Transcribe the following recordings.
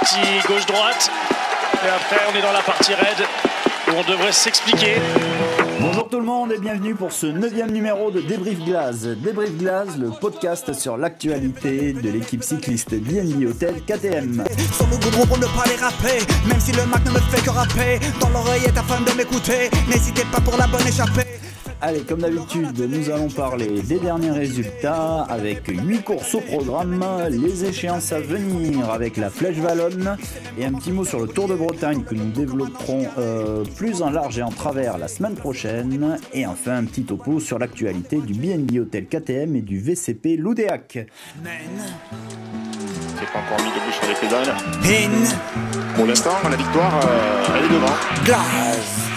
petit gauche-droite. Et après, on est dans la partie raide où on devrait s'expliquer. Bonjour tout le monde et bienvenue pour ce neuvième numéro de Débrief Glace. Débrief Glace, le podcast sur l'actualité de l'équipe cycliste BNB Hotel KTM. Sur le goudron pour ne pas les rapper Même si le Mac ne me fait que rapper Dans l'oreillette afin de m'écouter N'hésitez pas pour la bonne échappée Allez, comme d'habitude, nous allons parler des derniers résultats avec 8 courses au programme, les échéances à venir avec la Flèche Wallonne et un petit mot sur le Tour de Bretagne que nous développerons euh, plus en large et en travers la semaine prochaine et enfin un petit topo sur l'actualité du BNB Hotel KTM et du VCP Loudéac. C'est pas encore mis debout sur les pédales. Pour l'instant, la victoire, euh, elle est devant. glace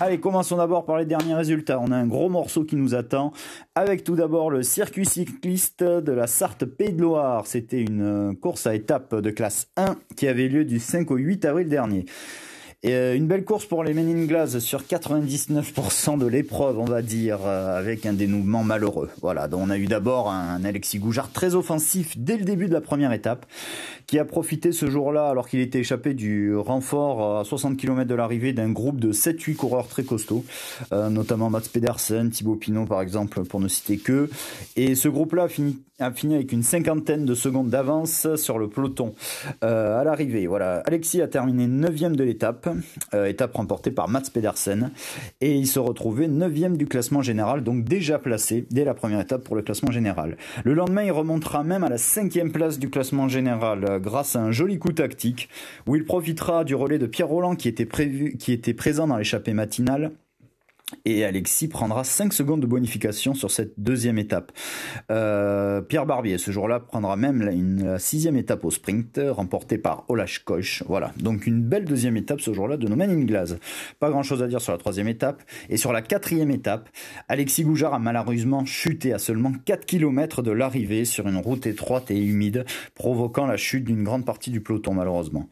Allez, commençons d'abord par les derniers résultats. On a un gros morceau qui nous attend, avec tout d'abord le circuit cycliste de la Sarthe Pays de Loire. C'était une euh, course à étapes de classe 1 qui avait lieu du 5 au 8 avril dernier. Et euh, une belle course pour les Men in sur 99% de l'épreuve, on va dire, euh, avec un dénouement malheureux. Voilà, donc on a eu d'abord un Alexis Goujard très offensif dès le début de la première étape, qui a profité ce jour-là, alors qu'il était échappé du renfort à 60 km de l'arrivée d'un groupe de 7-8 coureurs très costauds, euh, notamment Mats Pedersen, Thibaut Pinot par exemple, pour ne citer que. Et ce groupe-là a fini, a fini avec une cinquantaine de secondes d'avance sur le peloton euh, à l'arrivée. Voilà, Alexis a terminé 9 de l'étape, euh, étape remportée par Mats Pedersen, et il se retrouvait 9 du classement général, donc déjà placé dès la première étape pour le classement général. Le lendemain, il remontera même à la cinquième place du classement général euh, grâce à un joli coup tactique où il profitera du relais de Pierre Roland qui était, prévu, qui était présent dans l'échappée matinale. Et Alexis prendra 5 secondes de bonification sur cette deuxième étape. Euh, Pierre Barbier, ce jour-là, prendra même la, une, sixième étape au sprint, remportée par Olash Koch. Voilà, donc une belle deuxième étape ce jour-là de No Man. Pas grand-chose à dire sur la troisième étape. Et sur la quatrième étape, Alexis Goujard a malheureusement chuté à seulement 4 km de l'arrivée sur une route étroite et humide, provoquant la chute d'une grande partie du peloton malheureusement.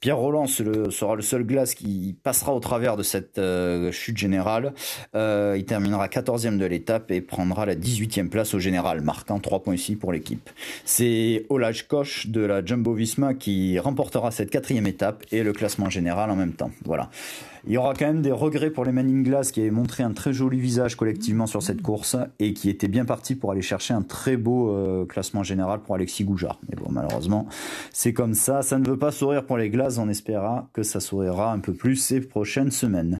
Pierre Roland sera le seul glace qui passera au travers de cette euh, chute générale. Euh, il terminera 14e de l'étape et prendra la 18e place au général, marquant 3 points ici pour l'équipe. C'est Olaj Koch de la Jumbo Visma qui remportera cette quatrième étape et le classement général en même temps. Voilà. Il y aura quand même des regrets pour les Manning Glass qui avaient montré un très joli visage collectivement sur cette course et qui étaient bien partis pour aller chercher un très beau euh, classement général pour Alexis Goujard. Mais bon, malheureusement, c'est comme ça. Ça ne veut pas sourire pour les Glass. On espérera que ça sourira un peu plus ces prochaines semaines.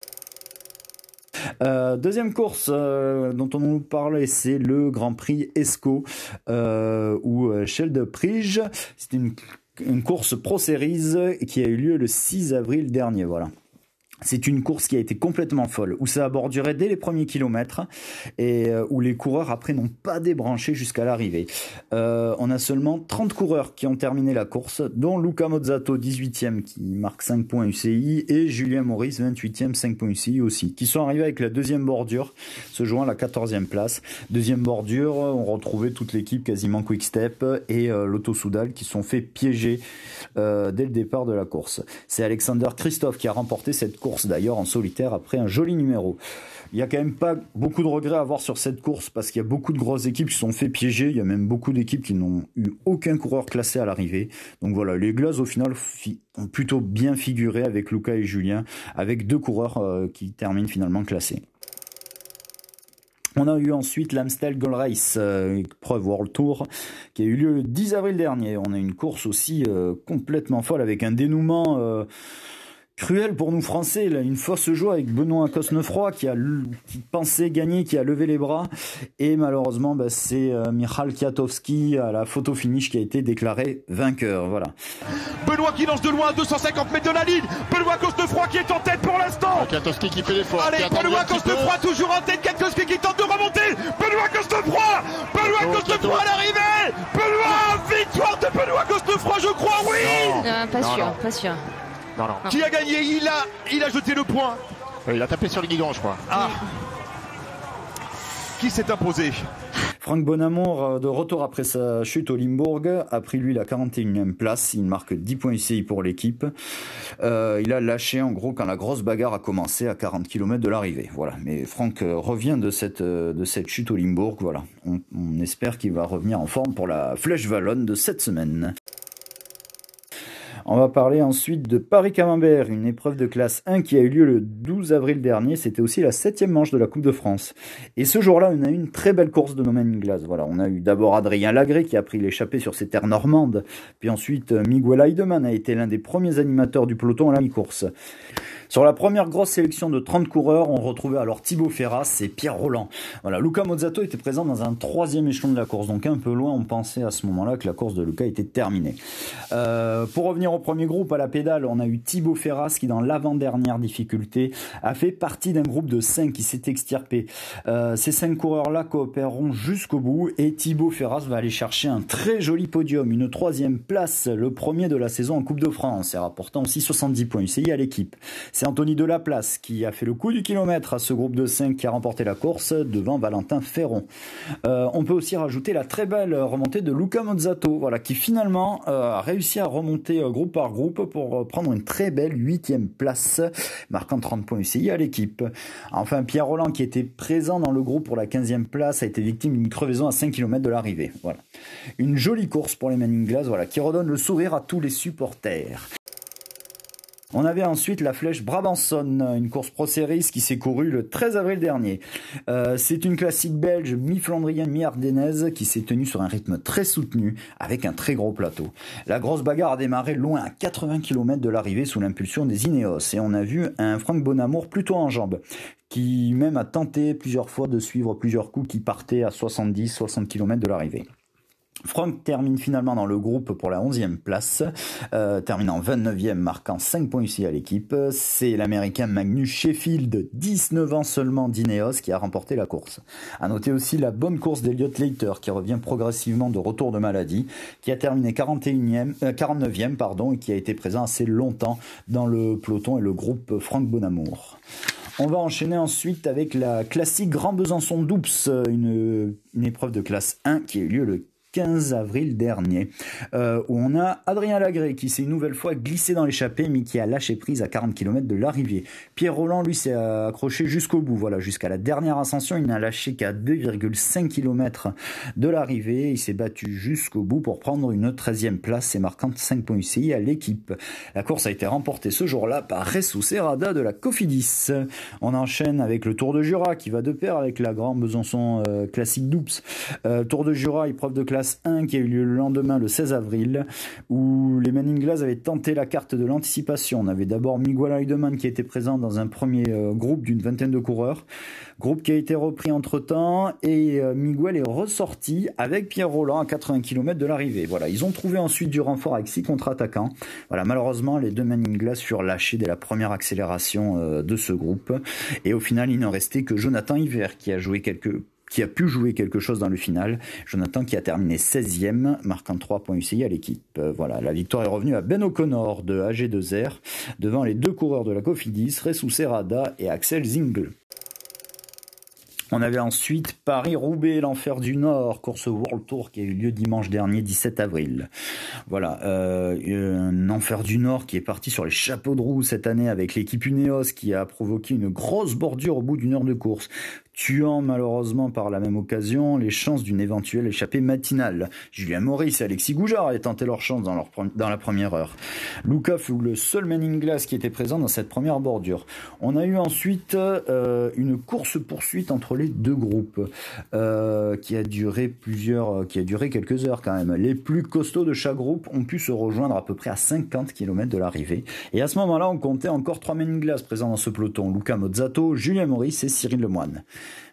Euh, deuxième course euh, dont on nous parlait, c'est le Grand Prix Esco euh, ou Shell de Prige. C'est une, une course Pro Series qui a eu lieu le 6 avril dernier. Voilà. C'est une course qui a été complètement folle, où ça a borduré dès les premiers kilomètres et euh, où les coureurs après n'ont pas débranché jusqu'à l'arrivée. Euh, on a seulement 30 coureurs qui ont terminé la course, dont Luca Mozzato 18e qui marque 5 points UCI et Julien Maurice 28e 5 points UCI aussi, qui sont arrivés avec la deuxième bordure, se jouant à la 14e place. Deuxième bordure, on retrouvait toute l'équipe quasiment Quick Step et euh, l'Auto Soudal qui sont fait piéger euh, dès le départ de la course. C'est Alexander Christophe qui a remporté cette course d'ailleurs en solitaire après un joli numéro. Il y a quand même pas beaucoup de regrets à avoir sur cette course parce qu'il y a beaucoup de grosses équipes qui sont fait piéger. Il y a même beaucoup d'équipes qui n'ont eu aucun coureur classé à l'arrivée. Donc voilà, les Glaces au final ont plutôt bien figuré avec Luca et Julien, avec deux coureurs euh, qui terminent finalement classés. On a eu ensuite l'Amstel Gold Race, euh, épreuve World Tour, qui a eu lieu le 10 avril dernier. On a une course aussi euh, complètement folle avec un dénouement cruel pour nous Français. Là, une fausse joie avec Benoît Cosnefroy qui a qui pensait gagner, qui a levé les bras. Et malheureusement, bah, c'est euh, Michal Kwiatkowski à la photo finish qui a été déclaré vainqueur. Voilà. Benoît qui lance de loin à 250 mètres de la ligne. Benoît Cosnefroy qui est en tête pour l'instant. Katowski qui fait l'effort. Allez, Benoît. Cosnefroy toujours en tête. Kwiatkowski qui tente de remonter. Benoît Cosnefroy. Benoît Oh, Cosnefroy à l'arrivée. Benoît, victoire de Benoît Cosnefroy, je crois, oui. Euh, pas Non, sûr, non. pas sûr. Non, non. Qui a gagné Il a, il a jeté le point. Il a tapé sur le guidon, je crois. Ah. Qui s'est imposé Franck Bonamour, euh, de retour après sa chute au Limbourg, a pris lui la 41e place. Il marque 10 points UCI pour l'équipe. Euh, il a lâché en gros quand la grosse bagarre a commencé à 40 km de l'arrivée. Voilà. Mais Franck euh, revient de cette, euh, de cette chute au Limbourg. Voilà. On, on espère qu'il va revenir en forme pour la Flèche Wallonne de cette semaine. On va parler ensuite de Paris-Camembert, une épreuve de classe 1 qui a eu lieu le 12 avril dernier. C'était aussi la septième manche de la Coupe de France. Et ce jour-là, on a eu une très belle course de No Man Glass. Voilà, on a eu d'abord Adrien Lagré qui a pris l'échappée sur ses terres normandes. Puis ensuite, Miguel Heidemann a été l'un des premiers animateurs du peloton à la mi-course. Sur la première grosse sélection de 30 coureurs, on retrouvait alors Thibaut Ferras et Pierre Roland. Voilà, Luca Mozzato était présent dans un troisième échelon de la course, donc un peu loin, on pensait à ce moment-là que la course de Luca était terminée. Euh, pour revenir au premier groupe, à la pédale, on a eu Thibaut Ferras qui, dans l'avant-dernière difficulté, a fait partie d'un groupe de 5 qui s'est extirpé. Euh, ces 5 coureurs-là coopéreront jusqu'au bout et Thibaut Ferras va aller chercher un très joli podium, une troisième place, le premier de la saison en Coupe de France, et rapportant aussi 70 points UCI à l'équipe. C'est Anthony Delaplace qui a fait le coup du kilomètre à ce groupe de 5 qui a remporté la course devant Valentin Ferron. Euh, on peut aussi rajouter la très belle remontée de Luca Mozzato, voilà, qui finalement euh, a réussi à remonter euh, groupe par groupe pour prendre une très belle huitième place, marquant 30 points UCI à l'équipe. Enfin, Pierre Roland, qui était présent dans le groupe pour la 15e place, a été victime d'une crevaison à 5 km de l'arrivée. Voilà. Une jolie course pour les Manning Glass, voilà, qui redonne le sourire à tous les supporters. On avait ensuite la flèche Brabanson, une course Pro Series qui s'est courue le 13 avril dernier. Euh, c'est une classique belge mi-flandrienne, mi-ardennaise qui s'est tenue sur un rythme très soutenu avec un très gros plateau. La grosse bagarre a démarré loin à 80 km de l'arrivée sous l'impulsion des Ineos et on a vu un Franck Bonamour plutôt en jambes qui même a tenté plusieurs fois de suivre plusieurs coups qui partaient à 70-60 km de l'arrivée. Franck termine finalement dans le groupe pour la 11e place, euh, terminant 29e, marquant 5 points ici à l'équipe. C'est l'américain Magnus Sheffield, 19 ans seulement d'Ineos, qui a remporté la course. À noter aussi la bonne course d'Eliott Leiter, qui revient progressivement de retour de maladie, qui a terminé 41e, 49e euh, pardon, et qui a été présent assez longtemps dans le peloton et le groupe Franck Bonamour. On va enchaîner ensuite avec la classique Grand Besançon Doups, une, une épreuve de classe 1 qui a eu lieu le 15 avril dernier, euh, où on a Adrien Lagré qui s'est une nouvelle fois glissé dans l'échappée, mais qui a lâché prise à 40 km de l'arrivée. Pierre Roland, lui, s'est accroché jusqu'au bout, voilà, jusqu'à la dernière ascension. Il n'a lâché qu'à 2,5 km de l'arrivée. Il s'est battu jusqu'au bout pour prendre une 13e place et marquant 5 points UCI à l'équipe. La course a été remportée ce jour-là par Ressou Serrada de la Cofidis. On enchaîne avec le Tour de Jura qui va de pair avec la Grande Besançon euh, classique Doups. Euh, Tour de Jura, épreuve de classe 1 qui a eu lieu le lendemain, le 16 avril, où les Manning Glass avaient tenté la carte de l'anticipation. On avait d'abord Miguel Heidemann qui était présent dans un premier euh, groupe d'une vingtaine de coureurs, groupe qui a été repris entre-temps, et euh, Miguel est ressorti avec Pierre Roland à 80 km de l'arrivée. Voilà, ils ont trouvé ensuite du renfort avec six contre-attaquants. Voilà, malheureusement, les deux Manning Glass furent lâchés dès la première accélération euh, de ce groupe, et au final, il n'en restait que Jonathan Hiver qui a joué quelques qui a pu jouer quelque chose dans le final. Jonathan qui a terminé 16e, marquant 3 points UCI à l'équipe. Euh, voilà, la victoire est revenue à Ben O'Connor de AG2R, devant les deux coureurs de la Cofidis, Ressou Serrada et Axel Zingle. On avait ensuite Paris-Roubaix, l'enfer du Nord, course World Tour qui a eu lieu dimanche dernier, 17 avril. Voilà, euh, un enfer du Nord qui est parti sur les chapeaux de roue cette année avec l'équipe Uneos qui a provoqué une grosse bordure au bout d'une heure de course tuant malheureusement par la même occasion les chances d'une éventuelle échappée matinale. Julien Maurice et Alexis Goujard avaient tenté leur chance dans, leur, dans la première heure. Luca fut le seul in Glass qui était présent dans cette première bordure. On a eu ensuite euh, une course-poursuite entre les deux groupes euh, qui a duré plusieurs, qui a duré quelques heures quand même. Les plus costauds de chaque groupe ont pu se rejoindre à peu près à 50 km de l'arrivée. Et à ce moment-là, on comptait encore trois in Glass présents dans ce peloton. Luca Mozzato, Julien Maurice et Cyril Lemoine.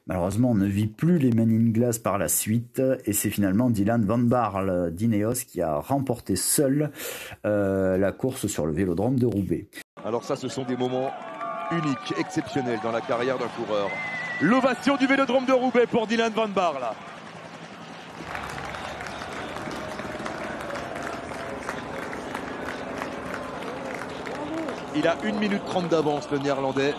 Malheureusement, on ne vit plus les Men in Glass par la suite et c'est finalement Dylan Van Barle d'Ineos qui a remporté seul euh, la course sur le vélodrome de Roubaix. Alors ça, ce sont des moments uniques, exceptionnels dans la carrière d'un coureur. L'ovation du vélodrome de Roubaix pour Dylan Van Barle. Il a 1 minute 30 d'avance, le néerlandais.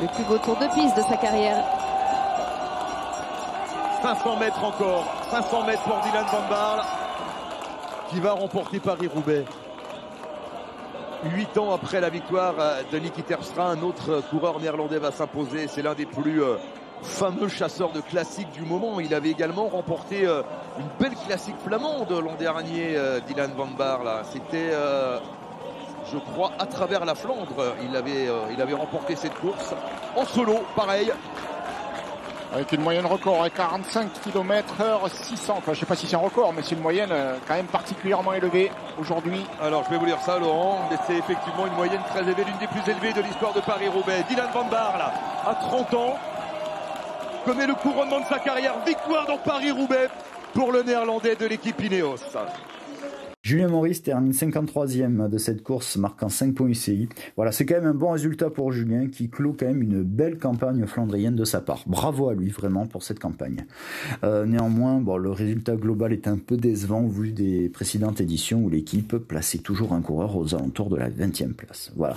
Le plus beau tour de piste de sa carrière. 500 mètres encore. 500 mètres pour Dylan Van Barle qui va remporter Paris-Roubaix. Huit ans après la victoire de Niki Terpstra, un autre coureur néerlandais va s'imposer. C'est l'un des plus euh, fameux chasseur de classiques du moment. Il avait également remporté euh, une belle classique flamande l'an dernier, euh, Dylan Van Baar. C'était, euh, je crois, à travers la Flandre. Il avait, il avait remporté cette course en solo, pareil. Avec une moyenne record à 45 km h 600. Enfin, je sais pas si c'est un record, mais c'est une moyenne quand même particulièrement élevée aujourd'hui. Alors, je vais vous lire ça, Laurent. Mais c'est effectivement une moyenne très élevée, l'une des plus élevées de l'histoire de Paris-Roubaix. Dylan Van Baar, là, à 30 ans, connaît le couronnement de sa carrière. Victoire dans Paris-Roubaix pour le néerlandais de l'équipe Ineos. Julien Maurice termine 53e de cette course, marquant 5 points UCI. Voilà, c'est quand même un bon résultat pour Julien qui clôt quand même une belle campagne flandrienne de sa part. Bravo à lui vraiment pour cette campagne. Euh, néanmoins, le résultat global est un peu décevant vu des précédentes éditions où l'équipe plaçait toujours un coureur aux alentours de la 20e place. Voilà.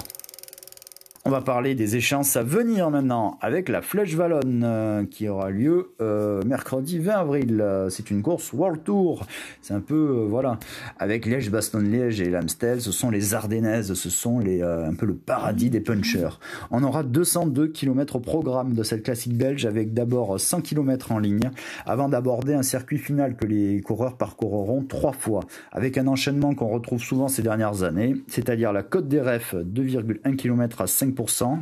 On va parler des échéances à venir maintenant avec la Flèche Wallonne euh, qui aura lieu euh, mercredi 20 avril. C'est une course World Tour. C'est un peu euh, voilà avec Liège, Bastogne-Liège et l'Amstel. Ce sont les Ardennaises. Ce sont les un peu le paradis des punchers. On aura 202 km au programme de cette classique belge avec d'abord 100 km en ligne avant d'aborder un circuit final que les coureurs parcourront trois fois avec un enchaînement qu'on retrouve souvent ces dernières années, c'est-à-dire la Côte des Refs 2,1 km à 5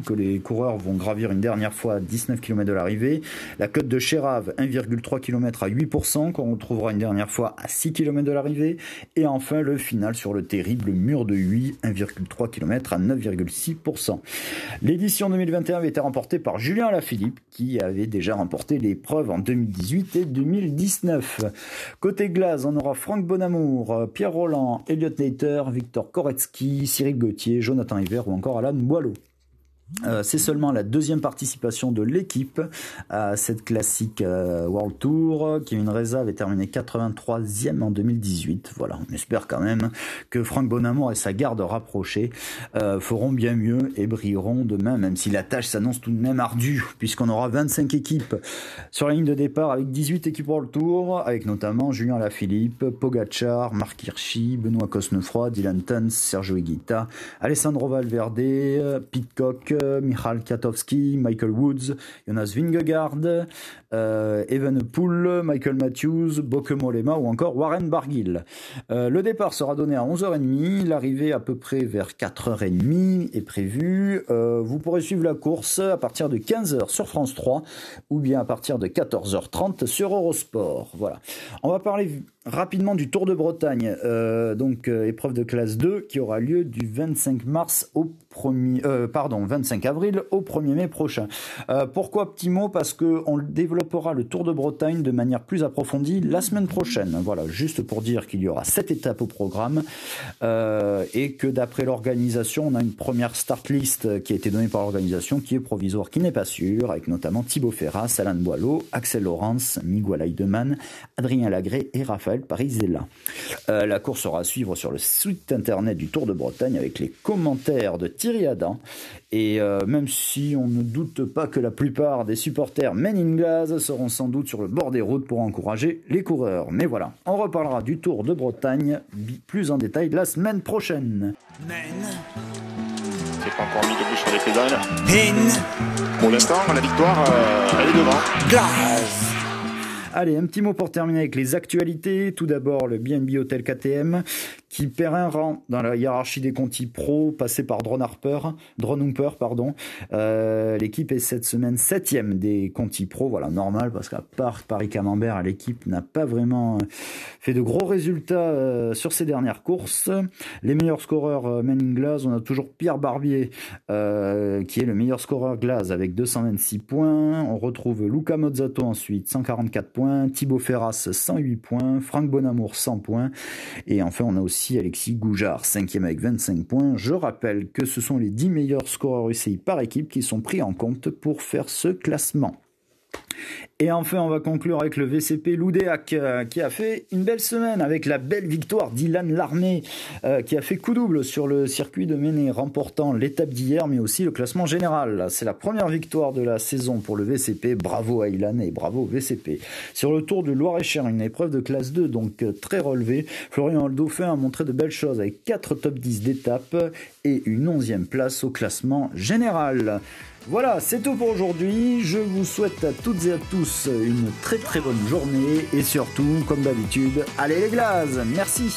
que les coureurs vont gravir une dernière fois à 19 km de l'arrivée. La côte de Chérave, 1,3 km à 8%, qu'on retrouvera une dernière fois à 6 km de l'arrivée. Et enfin, le final sur le terrible mur de Huy, 1,3 km à 9,6%. L'édition 2021 avait été remportée par Julien Alaphilippe, qui avait déjà remporté l'épreuve en 2018 et 2019. Côté glace, on aura Franck Bonamour, Pierre Roland, Elliot Nater, Victor Koretsky, Cyril Gauthier, Jonathan Hiver ou encore Alan Boileau. Euh, c'est seulement la deuxième participation de l'équipe à cette classique euh, World Tour. Kevin Reza avait terminé 83e en 2018. Voilà, on espère quand même que Franck Bonamour et sa garde rapprochée euh, feront bien mieux et brilleront demain, même si la tâche s'annonce tout de même ardue, puisqu'on aura 25 équipes sur la ligne de départ avec 18 équipes World Tour, avec notamment Julien Lafilippe, Pogachar, Marc Hirschi, Benoît Cosnefroy, Dylan Tuns, Sergio Higuita, Alessandro Valverde, Pitcock, Michal Katowski, Michael Woods, Jonas Vingegaard, euh, Evan Poole, Michael Matthews, Bokemolema ou encore Warren Barguil. Euh, le départ sera donné à 11h30, l'arrivée à peu près vers 4h30 est prévue. Euh, vous pourrez suivre la course à partir de 15h sur France 3 ou bien à partir de 14h30 sur Eurosport. Voilà. On va parler rapidement du Tour de Bretagne, donc épreuve de classe 2 qui aura lieu du 25 mars au 1er, pardon, 25 avril au 1er mai prochain. pourquoi petit mot? Parce que on le développe développera le Tour de Bretagne de manière plus approfondie la semaine prochaine. Voilà, juste pour dire qu'il y aura sept étapes au programme euh, et que d'après l'organisation, on a une première start list qui a été donnée par l'organisation qui est provisoire, qui n'est pas sûre, avec notamment Thibaut Ferras, Alain Boileau, Axel Laurence, Miguel Heidemann, Adrien Lagré et Raphaël Parisella. Euh, la course sera à suivre sur le site internet du Tour de Bretagne avec les commentaires de Thierry Adam et euh, même si on ne doute pas que la plupart des supporters Men in Glass seront sans doute sur le bord des routes pour encourager les coureurs. Mais voilà, on reparlera du Tour de Bretagne plus en détail la semaine prochaine. C'est pas encore mis debout sur les pédales. Pour l'instant, la victoire, euh, elle est devant. Glass. Allez, un petit mot pour terminer avec les actualités. Tout d'abord, le BNB Hotel KTM qui perd un rang dans la hiérarchie des Conti Pro, passé par Drone Harper, Drone Humper, pardon. Euh, l'équipe est cette semaine septième des Conti Pro, voilà, normal, parce qu'à part Paris Camembert, l'équipe n'a pas vraiment euh, fait de gros résultats euh, sur ces dernières courses. Les meilleurs scoreurs euh, Men in on a toujours Pierre Barbier, qui est le meilleur scoreur Glass avec 226 points. On retrouve Luca Mozzato ensuite, 144 points. Thibaut Ferras, 108 points. Franck Bonamour, 100 points. Et enfin, on a aussi Alexis Goujard, cinquième avec 25 points. Je rappelle que ce sont les 10 meilleurs scoreurs UCI par équipe qui sont pris en compte pour faire ce classement. Et enfin, on va conclure avec le VCP Loudéac euh, qui a fait une belle semaine avec la belle victoire d'Ilan Larmé euh, qui a fait coup double sur le circuit de Méné, remportant l'étape d'hier mais aussi le classement général. C'est la première victoire de la saison pour le VCP. Bravo à Ilan et bravo au VCP. Sur le tour de Loire-et-Cher, une épreuve de classe 2 donc euh, très relevée. Florian Dauphin a montré de belles choses avec 4 top 10 d'étape et une 11e place au classement général. Voilà, c'est tout pour aujourd'hui. Je vous souhaite à toutes et à tous une très très bonne journée et surtout, comme d'habitude, allez les glaces Merci.